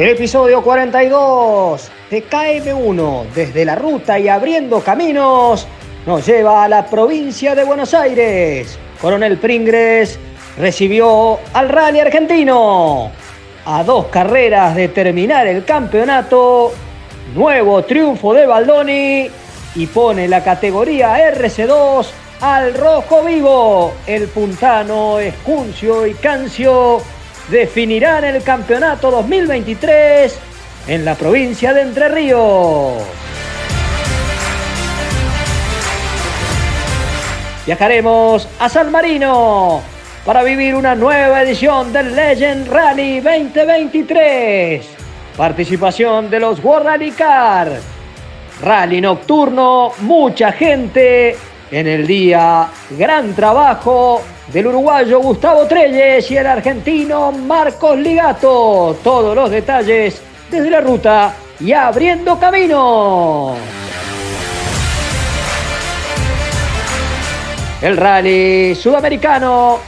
El episodio 42 de KM1 desde la ruta y abriendo caminos nos lleva a la provincia de Buenos Aires. Coronel Pringres recibió al rally argentino. A dos carreras de terminar el campeonato, nuevo triunfo de Baldoni y pone la categoría RC2 al rojo vivo. El puntano, Escuncio y Cancio definirán el campeonato 2023 en la provincia de Entre Ríos. Viajaremos a San Marino para vivir una nueva edición del Legend Rally 2023. Participación de los World Rally Car. Rally nocturno, mucha gente en el día. Gran trabajo del uruguayo Gustavo Trelles y el argentino Marcos Ligato. Todos los detalles desde la ruta y abriendo camino. El rally sudamericano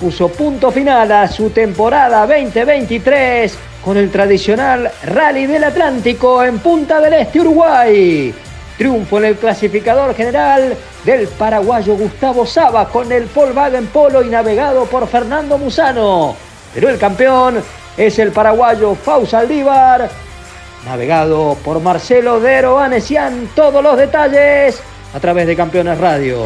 puso punto final a su temporada 2023 con el tradicional Rally del Atlántico en Punta del Este, Uruguay. Triunfo en el clasificador general del paraguayo Gustavo Saba con el Volkswagen Polo y navegado por Fernando Musano. Pero el campeón es el paraguayo Fausa Aldívar, navegado por Marcelo Dero Anesian. Todos los detalles a través de Campeones Radio.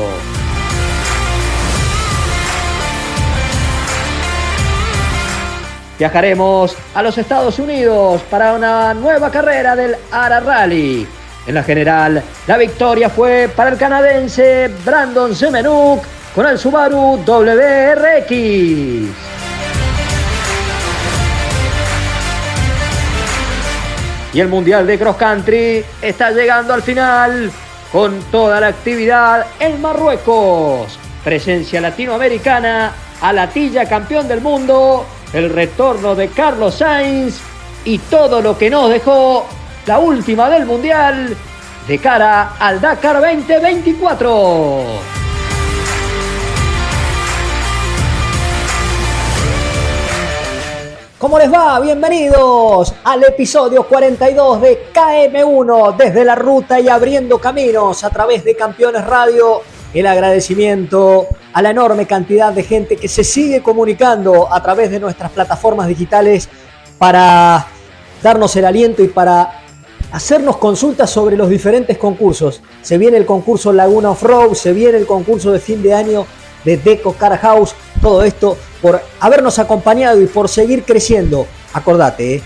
Viajaremos a los Estados Unidos para una nueva carrera del Ara Rally. En la general, la victoria fue para el canadiense Brandon Semenuk con el Subaru WRX. Y el Mundial de Cross Country está llegando al final con toda la actividad en Marruecos. Presencia latinoamericana, a Latilla campeón del mundo, el retorno de Carlos Sainz y todo lo que nos dejó la última del Mundial de cara al Dakar 2024. ¿Cómo les va? Bienvenidos al episodio 42 de KM1 desde la ruta y abriendo caminos a través de Campeones Radio. El agradecimiento a la enorme cantidad de gente que se sigue comunicando a través de nuestras plataformas digitales para darnos el aliento y para hacernos consultas sobre los diferentes concursos. Se viene el concurso Laguna Off-Road, se viene el concurso de fin de año de Deco Car House, todo esto por habernos acompañado y por seguir creciendo. Acordate, ¿eh?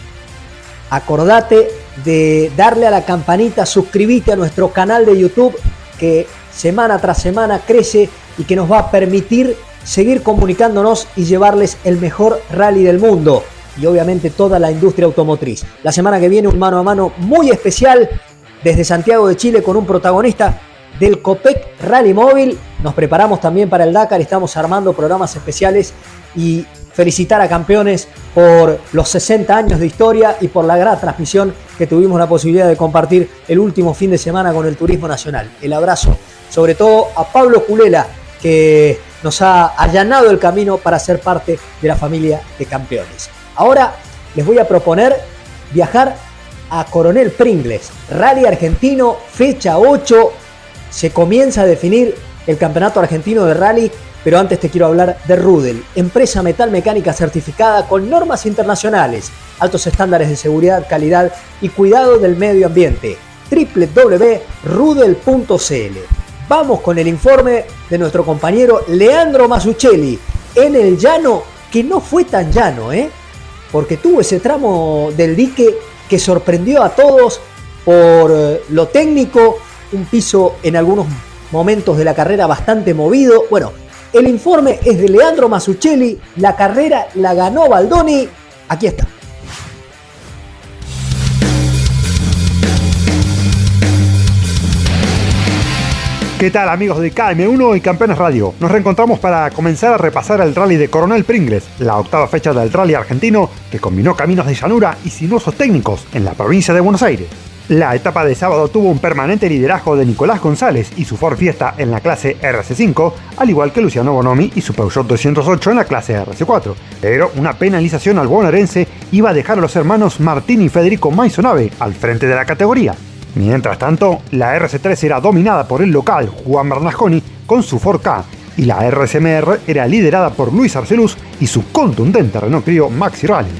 acordate de darle a la campanita, suscribite a nuestro canal de YouTube que semana tras semana crece y que nos va a permitir seguir comunicándonos y llevarles el mejor rally del mundo y obviamente toda la industria automotriz. La semana que viene un mano a mano muy especial desde Santiago de Chile con un protagonista del COPEC Rally Móvil. Nos preparamos también para el Dakar, estamos armando programas especiales y felicitar a campeones por los 60 años de historia y por la gran transmisión que tuvimos la posibilidad de compartir el último fin de semana con el Turismo Nacional. El abrazo, sobre todo a Pablo Culela, que nos ha allanado el camino para ser parte de la familia de campeones. Ahora les voy a proponer viajar a Coronel Pringles, Rally Argentino, fecha 8, se comienza a definir el campeonato argentino de rally, pero antes te quiero hablar de Rudel, empresa metal mecánica certificada con normas internacionales, altos estándares de seguridad, calidad y cuidado del medio ambiente. www.rudel.cl. Vamos con el informe de nuestro compañero Leandro Masuccelli en el llano, que no fue tan llano, ¿eh? Porque tuvo ese tramo del dique que sorprendió a todos por eh, lo técnico, un piso en algunos momentos de la carrera bastante movido. Bueno, el informe es de Leandro Masuccelli, la carrera la ganó Baldoni, aquí está. ¿Qué tal amigos de KM1 y Campeones Radio? Nos reencontramos para comenzar a repasar el rally de Coronel Pringles, la octava fecha del rally argentino que combinó caminos de llanura y sinuosos técnicos en la provincia de Buenos Aires. La etapa de sábado tuvo un permanente liderazgo de Nicolás González y su Ford Fiesta en la clase RC5, al igual que Luciano Bonomi y su Peugeot 208 en la clase RC4. Pero una penalización al bonaerense iba a dejar a los hermanos Martín y Federico Maisonave al frente de la categoría. Mientras tanto, la RC3 era dominada por el local Juan Bernasconi con su 4K y la RCMR era liderada por Luis Arcelus y su contundente Renault Clio Maxi Rally.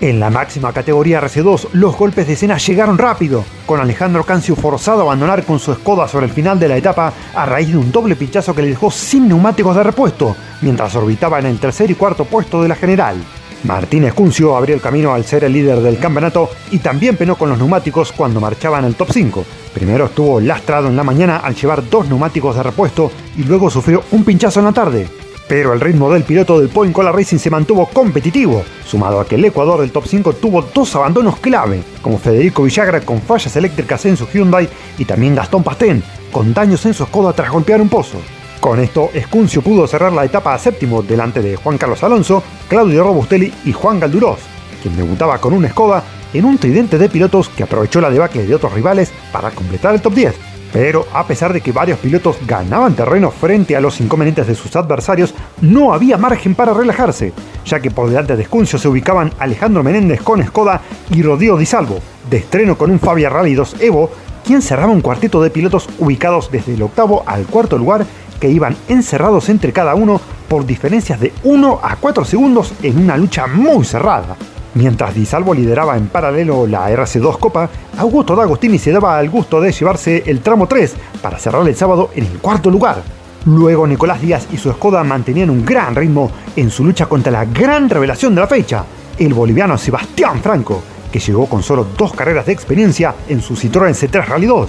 En la máxima categoría RC2, los golpes de escena llegaron rápido, con Alejandro Cancio forzado a abandonar con su escoda sobre el final de la etapa a raíz de un doble pinchazo que le dejó sin neumáticos de repuesto, mientras orbitaba en el tercer y cuarto puesto de la general. Martínez Cuncio abrió el camino al ser el líder del campeonato y también penó con los neumáticos cuando marchaba en el top 5. Primero estuvo lastrado en la mañana al llevar dos neumáticos de repuesto y luego sufrió un pinchazo en la tarde. Pero el ritmo del piloto del Point Cola Racing se mantuvo competitivo, sumado a que el Ecuador del top 5 tuvo dos abandonos clave, como Federico Villagra con fallas eléctricas en su Hyundai y también Gastón Pastén, con daños en su escoda tras golpear un pozo. Con esto, Escuncio pudo cerrar la etapa a séptimo delante de Juan Carlos Alonso, Claudio Robustelli y Juan Galdurós, quien debutaba con una escoda en un tridente de pilotos que aprovechó la debacle de otros rivales para completar el top 10. Pero a pesar de que varios pilotos ganaban terreno frente a los inconvenientes de sus adversarios, no había margen para relajarse, ya que por delante de Escuncio se ubicaban Alejandro Menéndez con Skoda y Rodrigo Di Salvo, de estreno con un Fabia Rally 2 Evo, quien cerraba un cuarteto de pilotos ubicados desde el octavo al cuarto lugar que iban encerrados entre cada uno por diferencias de 1 a 4 segundos en una lucha muy cerrada. Mientras Di Salvo lideraba en paralelo la RC2 Copa, Augusto D'Agostini se daba el gusto de llevarse el tramo 3 para cerrar el sábado en el cuarto lugar. Luego Nicolás Díaz y su Skoda mantenían un gran ritmo en su lucha contra la gran revelación de la fecha, el boliviano Sebastián Franco, que llegó con solo dos carreras de experiencia en su Citroën C3 Rally 2.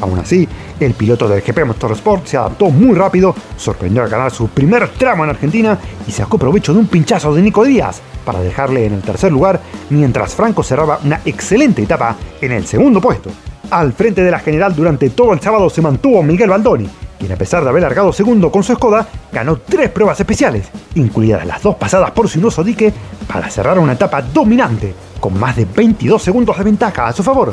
Aún así, el piloto del GP Motorsport se adaptó muy rápido, sorprendió a ganar su primer tramo en Argentina y sacó provecho de un pinchazo de Nico Díaz para dejarle en el tercer lugar, mientras Franco cerraba una excelente etapa en el segundo puesto. Al frente de la general durante todo el sábado se mantuvo Miguel Baldoni, quien a pesar de haber largado segundo con su Skoda, ganó tres pruebas especiales, incluidas las dos pasadas por Sinuoso Dique, para cerrar una etapa dominante, con más de 22 segundos de ventaja a su favor.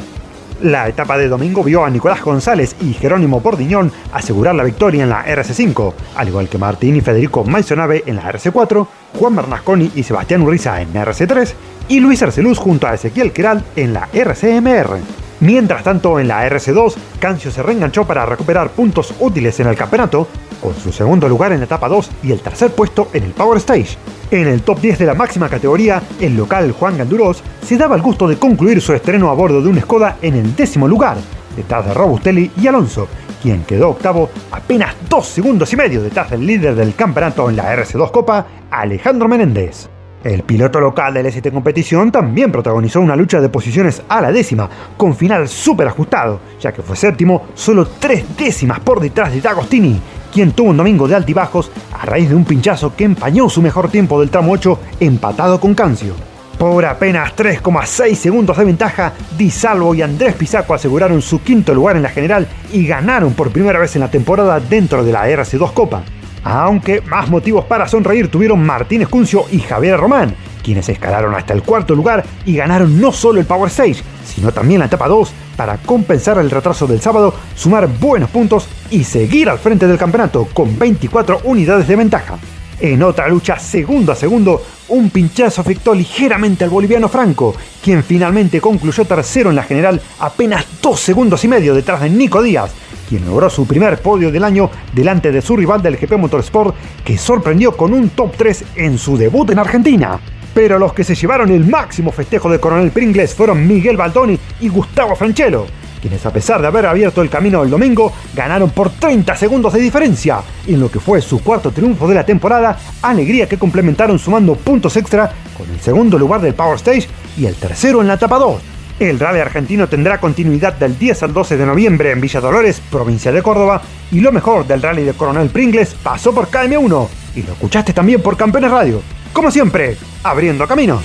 La etapa de domingo vio a Nicolás González y Jerónimo Pordiñón asegurar la victoria en la RC5, al igual que Martín y Federico Maisonave en la RC4, Juan Bernasconi y Sebastián Urriza en RC3 y Luis Arceluz junto a Ezequiel Queral en la RCMR. Mientras tanto, en la RC2, Cancio se reenganchó para recuperar puntos útiles en el campeonato, con su segundo lugar en la etapa 2 y el tercer puesto en el Power Stage. En el top 10 de la máxima categoría, el local Juan Ganduros se daba el gusto de concluir su estreno a bordo de un Skoda en el décimo lugar, detrás de Robustelli y Alonso, quien quedó octavo apenas dos segundos y medio detrás del líder del campeonato en la RC2 Copa, Alejandro Menéndez. El piloto local del ST Competición también protagonizó una lucha de posiciones a la décima, con final súper ajustado, ya que fue séptimo solo tres décimas por detrás de D'Agostini, quien tuvo un domingo de altibajos a raíz de un pinchazo que empañó su mejor tiempo del tramo 8 empatado con Cancio. Por apenas 3,6 segundos de ventaja, Di Salvo y Andrés Pisaco aseguraron su quinto lugar en la general y ganaron por primera vez en la temporada dentro de la RC2 Copa. Aunque más motivos para sonreír tuvieron Martínez Cuncio y Javier Román, quienes escalaron hasta el cuarto lugar y ganaron no solo el Power Stage, sino también la etapa 2 para compensar el retraso del sábado, sumar buenos puntos y seguir al frente del campeonato con 24 unidades de ventaja. En otra lucha segundo a segundo, un pinchazo afectó ligeramente al boliviano Franco, quien finalmente concluyó tercero en la general apenas dos segundos y medio detrás de Nico Díaz, quien logró su primer podio del año delante de su rival del GP Motorsport, que sorprendió con un top 3 en su debut en Argentina. Pero los que se llevaron el máximo festejo de Coronel Pringles fueron Miguel Baldoni y Gustavo Franchelo, quienes a pesar de haber abierto el camino el domingo, ganaron por 30 segundos de diferencia, en lo que fue su cuarto triunfo de la temporada, alegría que complementaron sumando puntos extra con el segundo lugar del Power Stage y el tercero en la etapa 2. El rally argentino tendrá continuidad del 10 al 12 de noviembre en Villa Dolores, provincia de Córdoba, y lo mejor del rally de Coronel Pringles pasó por KM1 y lo escuchaste también por Campeones Radio. Como siempre, abriendo caminos.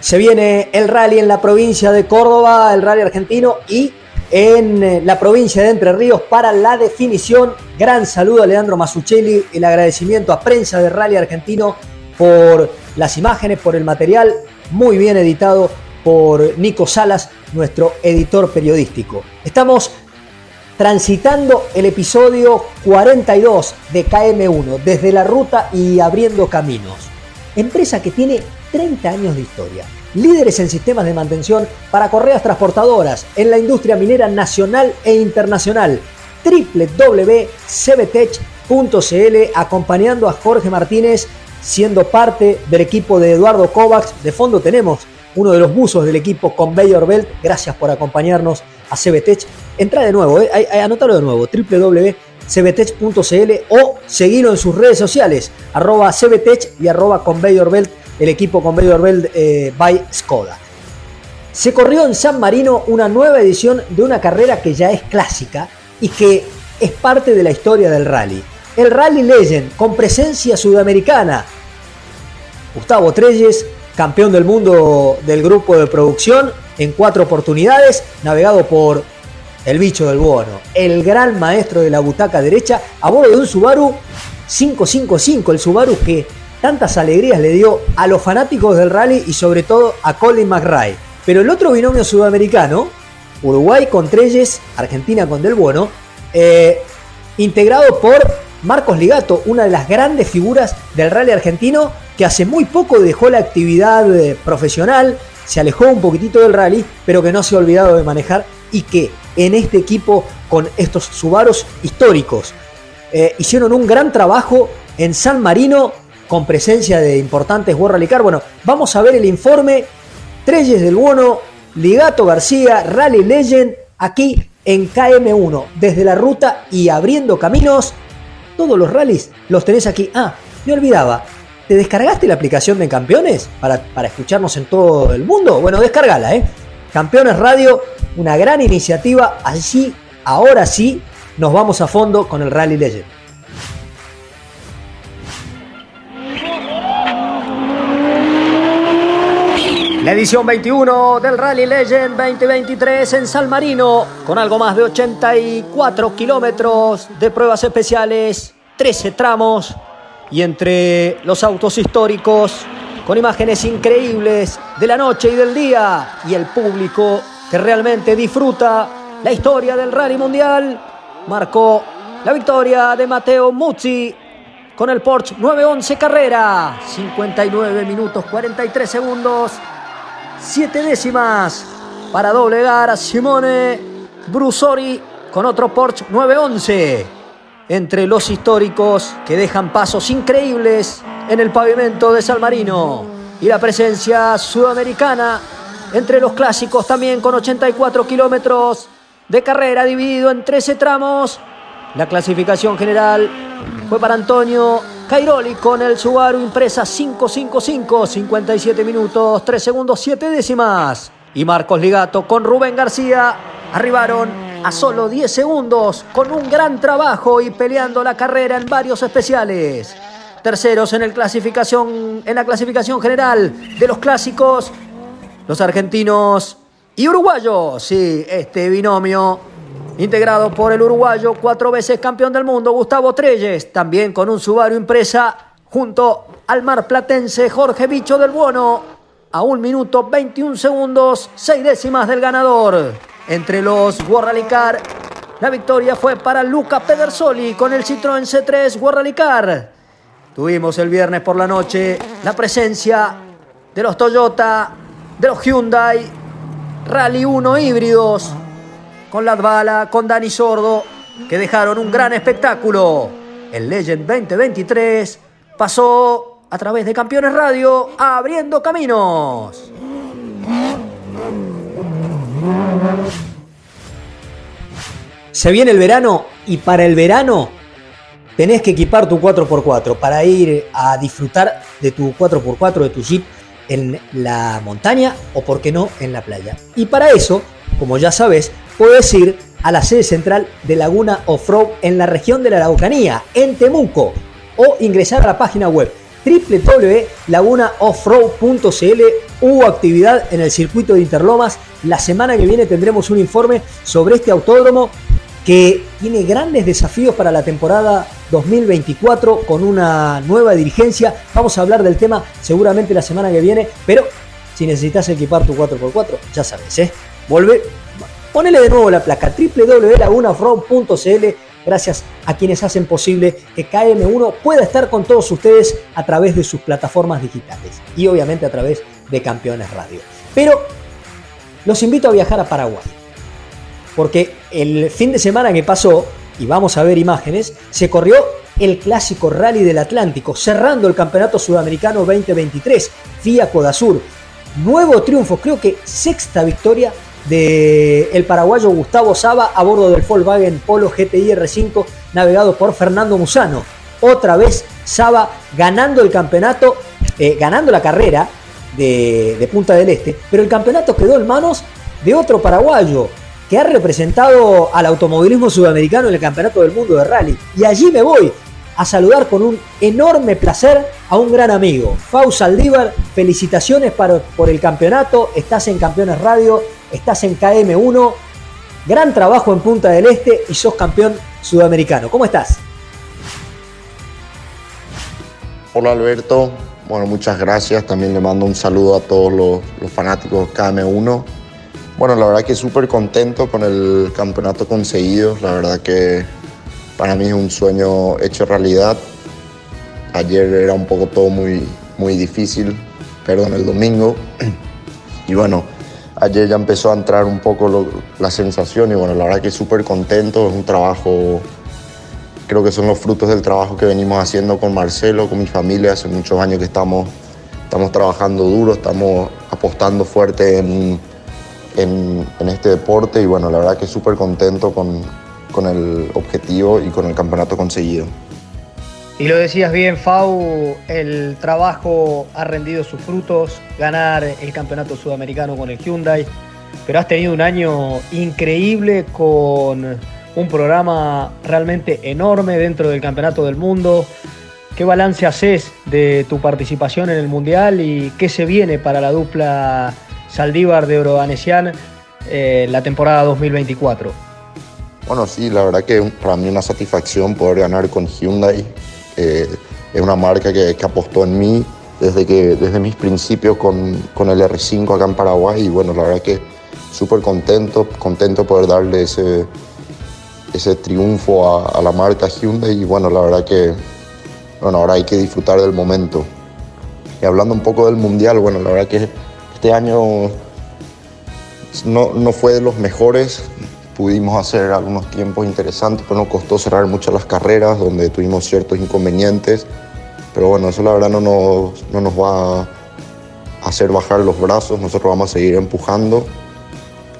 Se viene el rally en la provincia de Córdoba, el rally argentino y en eh, la provincia de Entre Ríos para la definición. Gran saludo a Leandro Masuccelli, el agradecimiento a Prensa de Rally Argentino por las imágenes, por el material, muy bien editado por Nico Salas, nuestro editor periodístico. Estamos transitando el episodio 42 de KM1, desde la ruta y abriendo caminos. Empresa que tiene 30 años de historia líderes en sistemas de mantención para correas transportadoras en la industria minera nacional e internacional. www.cbtech.cl acompañando a Jorge Martínez siendo parte del equipo de Eduardo Kovacs. De fondo tenemos uno de los buzos del equipo con Bayor Belt. Gracias por acompañarnos a CBTech. Entra de nuevo, eh, anótalo de nuevo, www.cbtech.cl o seguilo en sus redes sociales, arroba CBTech y arroba Conveyor Belt el equipo con Belt eh, by Skoda. Se corrió en San Marino una nueva edición de una carrera que ya es clásica y que es parte de la historia del rally. El Rally Legend con presencia sudamericana. Gustavo Treyes, campeón del mundo del grupo de producción en cuatro oportunidades, navegado por el bicho del bono, el gran maestro de la butaca derecha, a bordo de un Subaru 555, el Subaru que tantas alegrías le dio a los fanáticos del rally y sobre todo a Colin McRae. Pero el otro binomio sudamericano, Uruguay con Treyes, Argentina con Del Bueno, eh, integrado por Marcos Ligato, una de las grandes figuras del rally argentino que hace muy poco dejó la actividad eh, profesional, se alejó un poquitito del rally, pero que no se ha olvidado de manejar y que en este equipo con estos Subaros históricos eh, hicieron un gran trabajo en San Marino con presencia de importantes World Rally. Bueno, vamos a ver el informe Treyes del Bono, Ligato García, Rally Legend, aquí en KM1, desde la ruta y abriendo caminos. Todos los rallies los tenés aquí. Ah, me olvidaba. ¿Te descargaste la aplicación de Campeones para, para escucharnos en todo el mundo? Bueno, descargala, ¿eh? Campeones Radio, una gran iniciativa. Allí, ahora sí, nos vamos a fondo con el Rally Legend. La edición 21 del Rally Legend 2023 en San Marino, con algo más de 84 kilómetros de pruebas especiales, 13 tramos y entre los autos históricos, con imágenes increíbles de la noche y del día y el público que realmente disfruta la historia del Rally Mundial, marcó la victoria de Mateo Muzzi con el Porsche 911 Carrera, 59 minutos 43 segundos. Siete décimas para doblegar a Simone Brusori con otro Porsche 911. Entre los históricos que dejan pasos increíbles en el pavimento de San Marino. Y la presencia sudamericana entre los clásicos también con 84 kilómetros de carrera dividido en 13 tramos. La clasificación general fue para Antonio Cairoli con el Subaru Impresa 555, 57 minutos, 3 segundos, 7 décimas. Y Marcos Ligato con Rubén García arribaron a solo 10 segundos con un gran trabajo y peleando la carrera en varios especiales. Terceros en, el clasificación, en la clasificación general de los clásicos, los argentinos y uruguayos. Sí, este binomio integrado por el uruguayo, cuatro veces campeón del mundo, Gustavo Treyes, también con un Subaru impresa, junto al marplatense Jorge Bicho del Buono. a un minuto 21 segundos, 6 décimas del ganador. Entre los Car, la victoria fue para Luca Pedersoli con el Citroën C3 Car. Tuvimos el viernes por la noche la presencia de los Toyota, de los Hyundai, Rally 1 híbridos, con Latvala, con Dani Sordo, que dejaron un gran espectáculo. El Legend 2023 pasó a través de Campeones Radio abriendo caminos. Se viene el verano y para el verano tenés que equipar tu 4x4 para ir a disfrutar de tu 4x4, de tu Jeep en la montaña o, por qué no, en la playa. Y para eso, como ya sabes, puedes ir a la sede central de Laguna Offroad en la región de la Araucanía, en Temuco, o ingresar a la página web www.lagunaoffroad.cl. Hubo actividad en el circuito de Interlomas. La semana que viene tendremos un informe sobre este autódromo que tiene grandes desafíos para la temporada 2024 con una nueva dirigencia. Vamos a hablar del tema seguramente la semana que viene, pero si necesitas equipar tu 4x4, ya sabes, ¿eh? Vuelve, ponele de nuevo la placa www.lagunafront.cl. Gracias a quienes hacen posible que KM1 pueda estar con todos ustedes a través de sus plataformas digitales y obviamente a través de Campeones Radio. Pero los invito a viajar a Paraguay, porque el fin de semana que pasó y vamos a ver imágenes, se corrió el clásico Rally del Atlántico, cerrando el Campeonato Sudamericano 2023, FIA Codasur. Nuevo triunfo, creo que sexta victoria del el paraguayo Gustavo Saba a bordo del Volkswagen Polo GTI R5 navegado por Fernando Musano. Otra vez Saba ganando el campeonato, eh, ganando la carrera de, de Punta del Este, pero el campeonato quedó en manos de otro paraguayo, que ha representado al automovilismo sudamericano en el Campeonato del Mundo de Rally. Y allí me voy a saludar con un enorme placer a un gran amigo, Fau Saldívar. Felicitaciones por el campeonato. Estás en Campeones Radio, estás en KM1. Gran trabajo en Punta del Este y sos campeón sudamericano. ¿Cómo estás? Hola Alberto, bueno, muchas gracias. También le mando un saludo a todos los, los fanáticos de KM1 bueno, la verdad que súper contento con el campeonato conseguido. La verdad que para mí es un sueño hecho realidad. Ayer era un poco todo muy, muy difícil, perdón, el domingo. Y bueno, ayer ya empezó a entrar un poco la sensación y bueno, la verdad que súper contento. Es un trabajo, creo que son los frutos del trabajo que venimos haciendo con Marcelo, con mi familia. Hace muchos años que estamos, estamos trabajando duro, estamos apostando fuerte en en, este deporte y bueno, la verdad que súper contento con, con el objetivo y con el campeonato conseguido. Y lo decías bien, Fau, el trabajo ha rendido sus frutos, ganar el campeonato sudamericano con el Hyundai, pero has tenido un año increíble con un programa realmente enorme dentro del campeonato del mundo. ¿Qué balance haces de tu participación en el Mundial y qué se viene para la dupla Saldívar de Eurodanesian eh, la temporada 2024? Bueno, sí, la verdad que para mí una satisfacción poder ganar con Hyundai. Eh, es una marca que, apostó en mí desde, que, desde mis principios con, con, el R5 acá en Paraguay y bueno, la verdad que súper contento, contento poder darle ese, ese triunfo a, a, la marca Hyundai y bueno, la verdad que bueno, ahora hay que disfrutar del momento. Y hablando un poco del Mundial, bueno, la verdad que este año no, no fue de los mejores, pudimos hacer algunos tiempos interesantes, pero nos costó cerrar muchas las carreras donde tuvimos ciertos inconvenientes. Pero bueno, eso la verdad no nos, no nos va a hacer bajar los brazos, nosotros vamos a seguir empujando.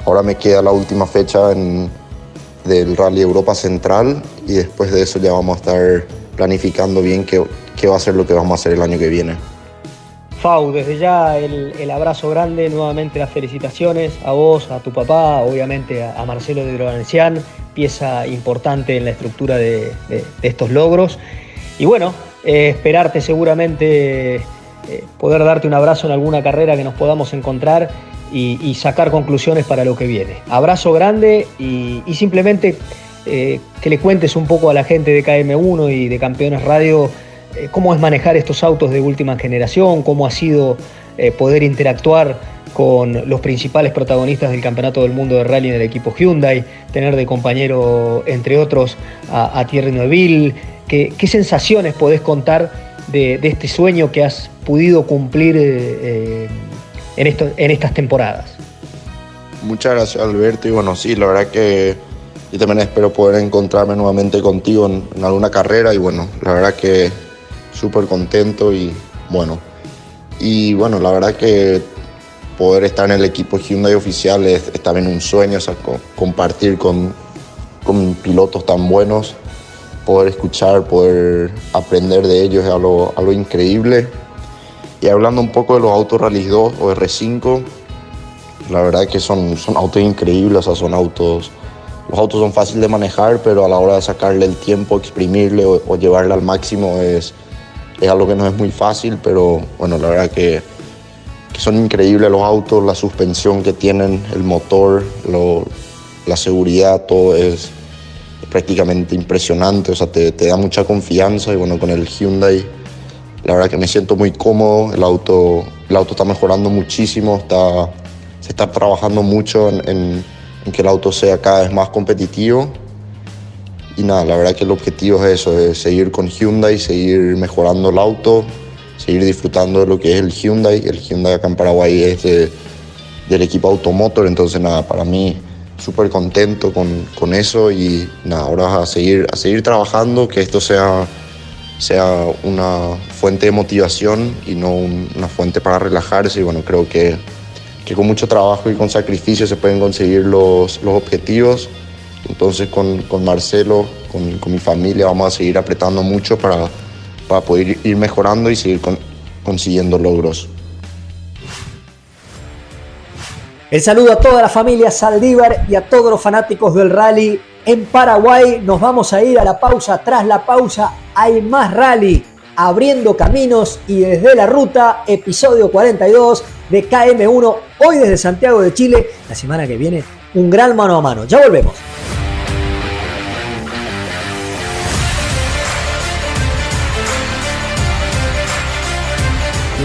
Ahora me queda la última fecha del Rally Europa Central y después de eso ya vamos a estar planificando bien qué, qué va a ser lo que vamos a hacer el año que viene. Fau, desde ya el, abrazo grande, nuevamente las felicitaciones a vos, a tu papá, obviamente a, Marcelo de Valencián, pieza importante en la estructura de, estos logros. Y bueno, eh, esperarte seguramente eh, poder darte un abrazo en alguna carrera que nos podamos encontrar y, sacar conclusiones para lo que viene. Abrazo grande y, simplemente eh, que le cuentes un poco a la gente de KM1 y de Campeones Radio cómo es manejar estos autos de última generación, cómo ha sido eh, poder interactuar con los principales protagonistas del Campeonato del Mundo de Rally en el equipo Hyundai, tener de compañero, entre otros, a, Thierry Neuville. ¿Qué, sensaciones podés contar de, este sueño que has podido cumplir eh, en, en estas temporadas? Muchas gracias Alberto y bueno, sí, la verdad que yo también espero poder encontrarme nuevamente contigo en, alguna carrera y bueno, la verdad que súper contento y bueno, y bueno, la verdad que poder estar en el equipo Hyundai oficial es, también un sueño, o sea, compartir con, con pilotos tan buenos, poder escuchar, poder aprender de ellos es algo, algo increíble. Y hablando un poco de los autos Rally 2 o R5, la verdad que son, son autos increíbles, o sea, son autos, los autos son fáciles de manejar, pero a la hora de sacarle el tiempo, exprimirle o, llevarle al máximo es, es algo que no es muy fácil, pero bueno, la verdad que, son increíbles los autos, la suspensión que tienen, el motor, la seguridad, todo es, prácticamente impresionante, o sea, te, te da mucha confianza y bueno, con el Hyundai la verdad que me siento muy cómodo, el auto, el auto está mejorando muchísimo, está se está trabajando mucho en, que el auto sea cada vez más competitivo. Y nada, la verdad que el objetivo es eso, es seguir con Hyundai, seguir mejorando el auto, seguir disfrutando de lo que es el Hyundai. El Hyundai acá en Paraguay es del equipo Automotor, entonces nada, para mí súper contento con, con, eso y nada, ahora a seguir, a seguir trabajando, que esto sea, sea una fuente de motivación y no una fuente para relajarse y bueno, creo que que con mucho trabajo y con sacrificio se pueden conseguir los, los objetivos. Entonces con, con Marcelo, con, con, mi familia, vamos a seguir apretando mucho para, para poder ir mejorando y seguir consiguiendo logros. El saludo a toda la familia Saldívar y a todos los fanáticos del rally en Paraguay. Nos vamos a ir a la pausa. Tras la pausa hay más rally abriendo caminos y desde la ruta, episodio 42 de KM1, hoy desde Santiago de Chile. La semana que viene, un gran mano a mano. Ya volvemos.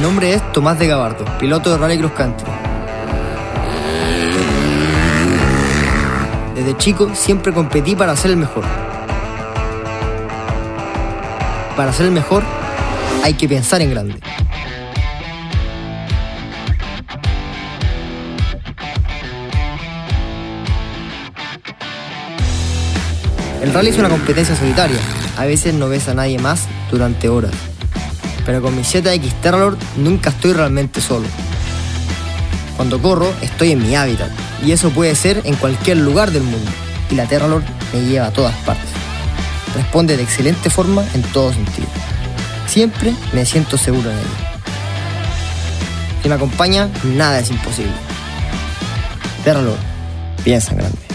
Nombre es Tomás de Gabardo, piloto de Rally Cross Country. Desde chico siempre competí para ser el mejor. Para ser el mejor hay que pensar en grande. El rally es una competencia solitaria. A veces no ves a nadie más durante horas. Pero con mi ZX Terralord nunca estoy realmente solo. Cuando corro estoy en mi hábitat y eso puede ser en cualquier lugar del mundo. Y la Terralord me lleva a todas partes. Responde de excelente forma en todo sentido. Siempre me siento seguro en ella. Si me acompaña, nada es imposible. Terralord, piensa en grande.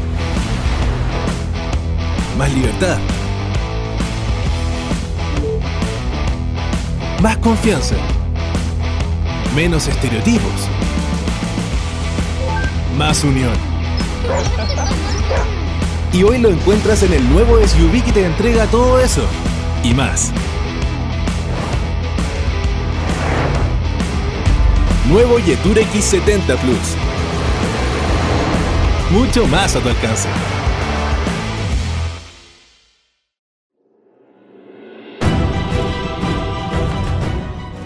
más libertad. Más confianza. Menos estereotipos. Más unión. Y hoy lo encuentras en el nuevo SUV que te entrega todo eso. Y más. Nuevo Yetur X70 Plus. Mucho más a tu alcance.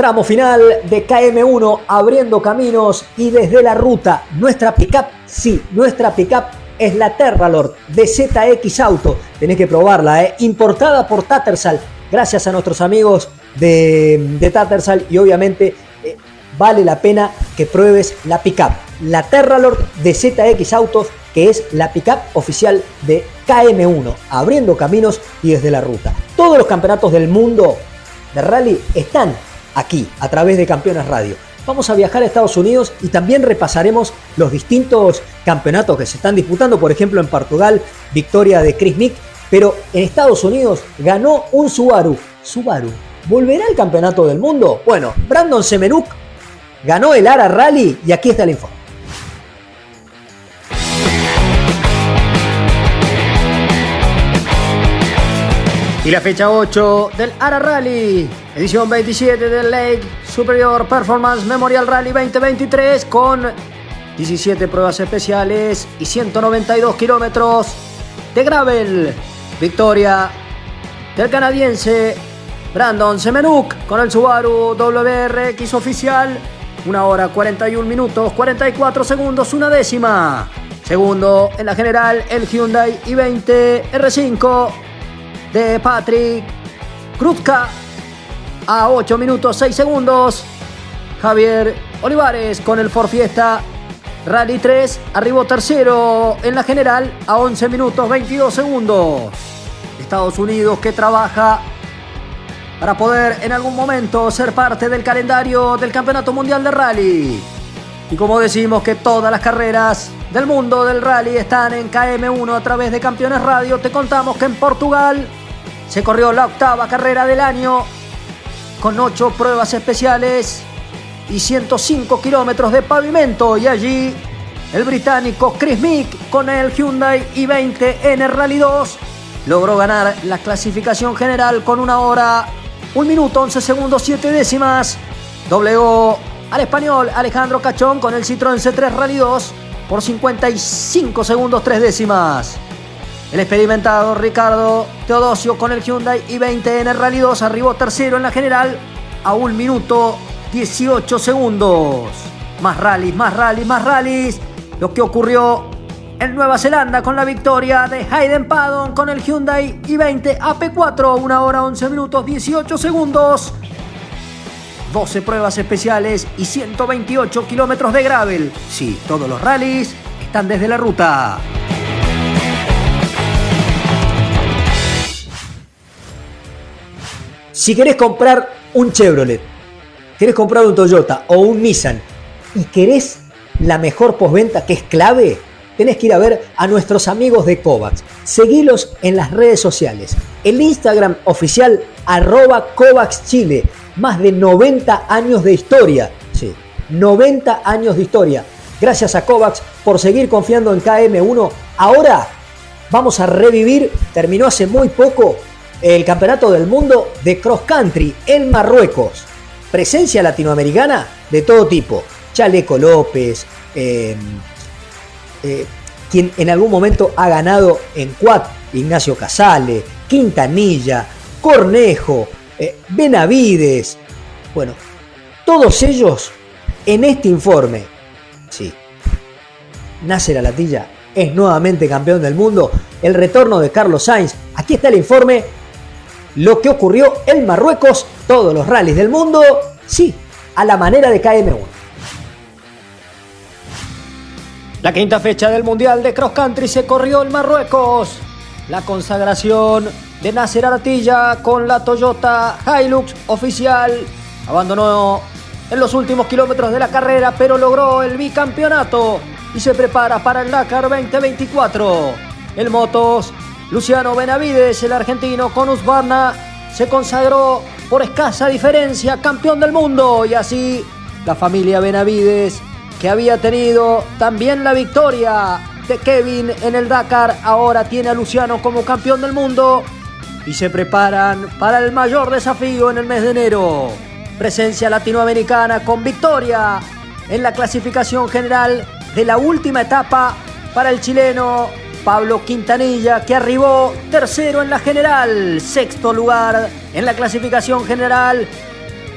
Tramo final de KM1 abriendo caminos y desde la ruta. Nuestra pickup, sí, nuestra pickup es la Terralord de ZX Auto. Tenés que probarla, ¿eh? importada por Tattersall. Gracias a nuestros amigos de, de Tattersall y obviamente eh, vale la pena que pruebes la pickup. La Terralord de ZX Autos que es la pickup oficial de KM1, abriendo caminos y desde la ruta. Todos los campeonatos del mundo de rally están aquí, a través de Campeones Radio. Vamos a viajar a Estados Unidos y también repasaremos los distintos campeonatos que se están disputando. Por ejemplo, en Portugal, victoria de Chris Mick, pero en Estados Unidos ganó un Subaru. Subaru, ¿volverá al campeonato del mundo? Bueno, Brandon Semenuk ganó el ARA Rally y aquí está el informe. Y la fecha 8 del ARA Rally, edición 27 del Lake Superior Performance Memorial Rally 2023 con 17 pruebas especiales y 192 kilómetros de gravel. Victoria del canadiense Brandon Semenuk con el Subaru WRX oficial. Una hora 41 minutos 44 segundos, una décima. Segundo en la general el Hyundai i20 R5 de Patrick Krupka a 8 minutos 6 segundos. Javier Olivares con el Ford Fiesta Rally 3 arribó tercero en la general a 11 minutos 22 segundos. Estados Unidos que trabaja para poder en algún momento ser parte del calendario del Campeonato Mundial de Rally. Y como decimos que todas las carreras del mundo del rally están en KM1 a través de Campeones Radio, te contamos que en Portugal se corrió la octava carrera del año con ocho pruebas especiales y 105 kilómetros de pavimento. Y allí el británico Chris Mick con el Hyundai i20 en el Rally 2 logró ganar la clasificación general con una hora, un minuto, 11 segundos, 7 décimas. Doblegó al español Alejandro Cachón con el Citroën C3 Rally 2 por 55 segundos, 3 décimas. El experimentado Ricardo Teodosio con el Hyundai i20 en el Rally 2 arribó tercero en la general a un minuto 18 segundos. Más rallies, más rallies, más rallies. Lo que ocurrió en Nueva Zelanda con la victoria de Hayden Paddon con el Hyundai i20 AP4, una hora 11 minutos 18 segundos. 12 pruebas especiales y 128 kilómetros de gravel. Sí, todos los rallies están desde la ruta. Si querés comprar un Chevrolet, querés comprar un Toyota o un Nissan y querés la mejor postventa que es clave, tenés que ir a ver a nuestros amigos de Kovacs. Seguilos en las redes sociales. El Instagram oficial arroba Kovacs Chile. Más de 90 años de historia. Sí, 90 años de historia. Gracias a Kovacs por seguir confiando en KM1. Ahora vamos a revivir, terminó hace muy poco, el Campeonato del Mundo de Cross Country en Marruecos. Presencia latinoamericana de todo tipo. Chaleco López, eh, eh, quien en algún momento ha ganado en Quad, Ignacio Casale, Quintanilla, Cornejo, eh, Benavides. Bueno, todos ellos en este informe. Sí. Nace la latilla, es nuevamente campeón del mundo. El retorno de Carlos Sainz. Aquí está el informe. Lo que ocurrió en Marruecos, todos los rallies del mundo, sí, a la manera de KM1. La quinta fecha del Mundial de Cross Country se corrió en Marruecos. La consagración de Nasser Aratilla con la Toyota Hilux oficial. Abandonó en los últimos kilómetros de la carrera, pero logró el bicampeonato y se prepara para el Dakar 2024. El Motos, Luciano Benavides, el argentino con Husqvarna, se consagró por escasa diferencia campeón del mundo y así la familia Benavides que había tenido también la victoria de Kevin en el Dakar, ahora tiene a Luciano como campeón del mundo y se preparan para el mayor desafío en el mes de enero. Presencia latinoamericana con victoria en la clasificación general de la última etapa para el chileno Pablo Quintanilla, que arribó tercero en la general, sexto lugar en la clasificación general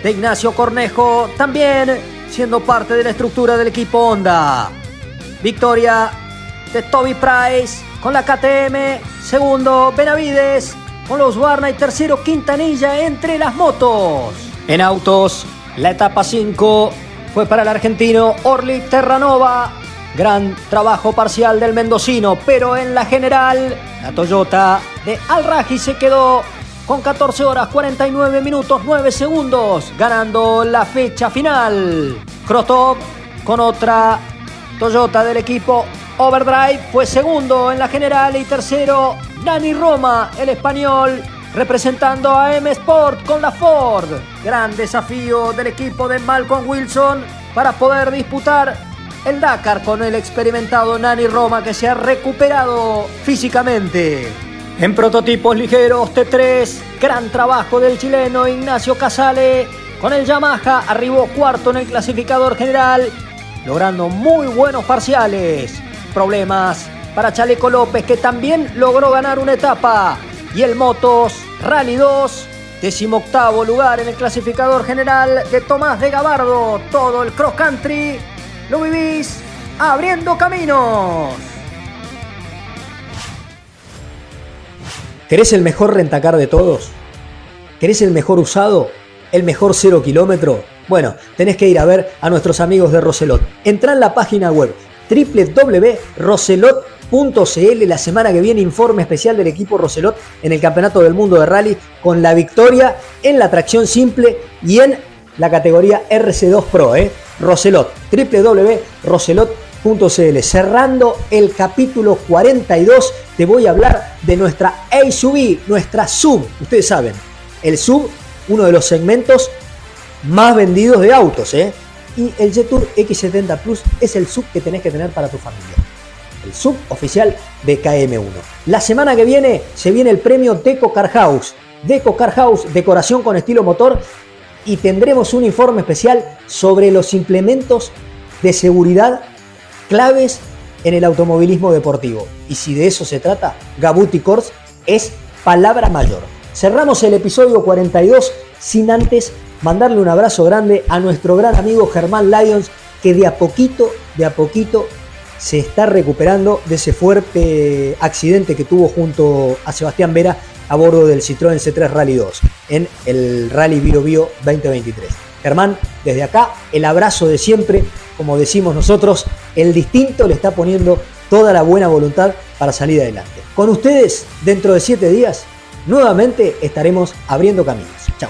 de Ignacio Cornejo, también siendo parte de la estructura del equipo Honda. Victoria de Toby Price con la KTM, segundo Benavides con los Warner y tercero Quintanilla entre las motos. En autos, la etapa 5 fue para el argentino Orly Terranova. Gran trabajo parcial del mendocino, pero en la general, la Toyota de Al se quedó con 14 horas 49 minutos 9 segundos, ganando la fecha final. Krotov con otra Toyota del equipo Overdrive fue segundo en la general y tercero Dani Roma, el español, representando a M Sport con la Ford. Gran desafío del equipo de Malcolm Wilson para poder disputar el Dakar con el experimentado Nani Roma que se ha recuperado físicamente. En prototipos ligeros T3, gran trabajo del chileno Ignacio Casale. Con el Yamaha arribó cuarto en el clasificador general, logrando muy buenos parciales. Problemas para Chaleco López, que también logró ganar una etapa. Y el Motos Rally 2, decimoctavo lugar en el clasificador general de Tomás de Gabardo. Todo el cross country lo vivís abriendo caminos. ¿Querés el mejor rentacar de todos? ¿Querés el mejor usado? ¿El mejor cero kilómetro? Bueno, tenés que ir a ver a nuestros amigos de Roselot. Entra en la página web www.roselot.cl. La semana que viene informe especial del equipo Roselot en el Campeonato del Mundo de Rally con la victoria en la tracción simple y en la categoría RC2 Pro. ¿eh? Roselot, www.roselot.cl Cerrando el capítulo 42, te voy a hablar de nuestra SUV, nuestra sub. Ustedes saben, el sub, uno de los segmentos más vendidos de autos. ¿eh? y el Jetour X70 Plus es el sub que tenés que tener para tu familia. El sub oficial de KM1. La semana que viene se viene el premio Deco Car House. Deco Car House, decoración con estilo motor y tendremos un informe especial sobre los implementos de seguridad claves en el automovilismo deportivo. Y si de eso se trata, Gabuti Kors es palabra mayor. Cerramos el episodio 42 sin antes mandarle un abrazo grande a nuestro gran amigo Germán Lyons, que de a poquito, de a poquito se está recuperando de ese fuerte accidente que tuvo junto a Sebastián Vera a bordo del Citroën C3 Rally 2 en el Rally Bio Bio 2023. Germán, desde acá, el abrazo de siempre, como decimos nosotros, el distinto le está poniendo toda la buena voluntad para salir adelante. Con ustedes, dentro de siete días, nuevamente estaremos abriendo caminos. Chao.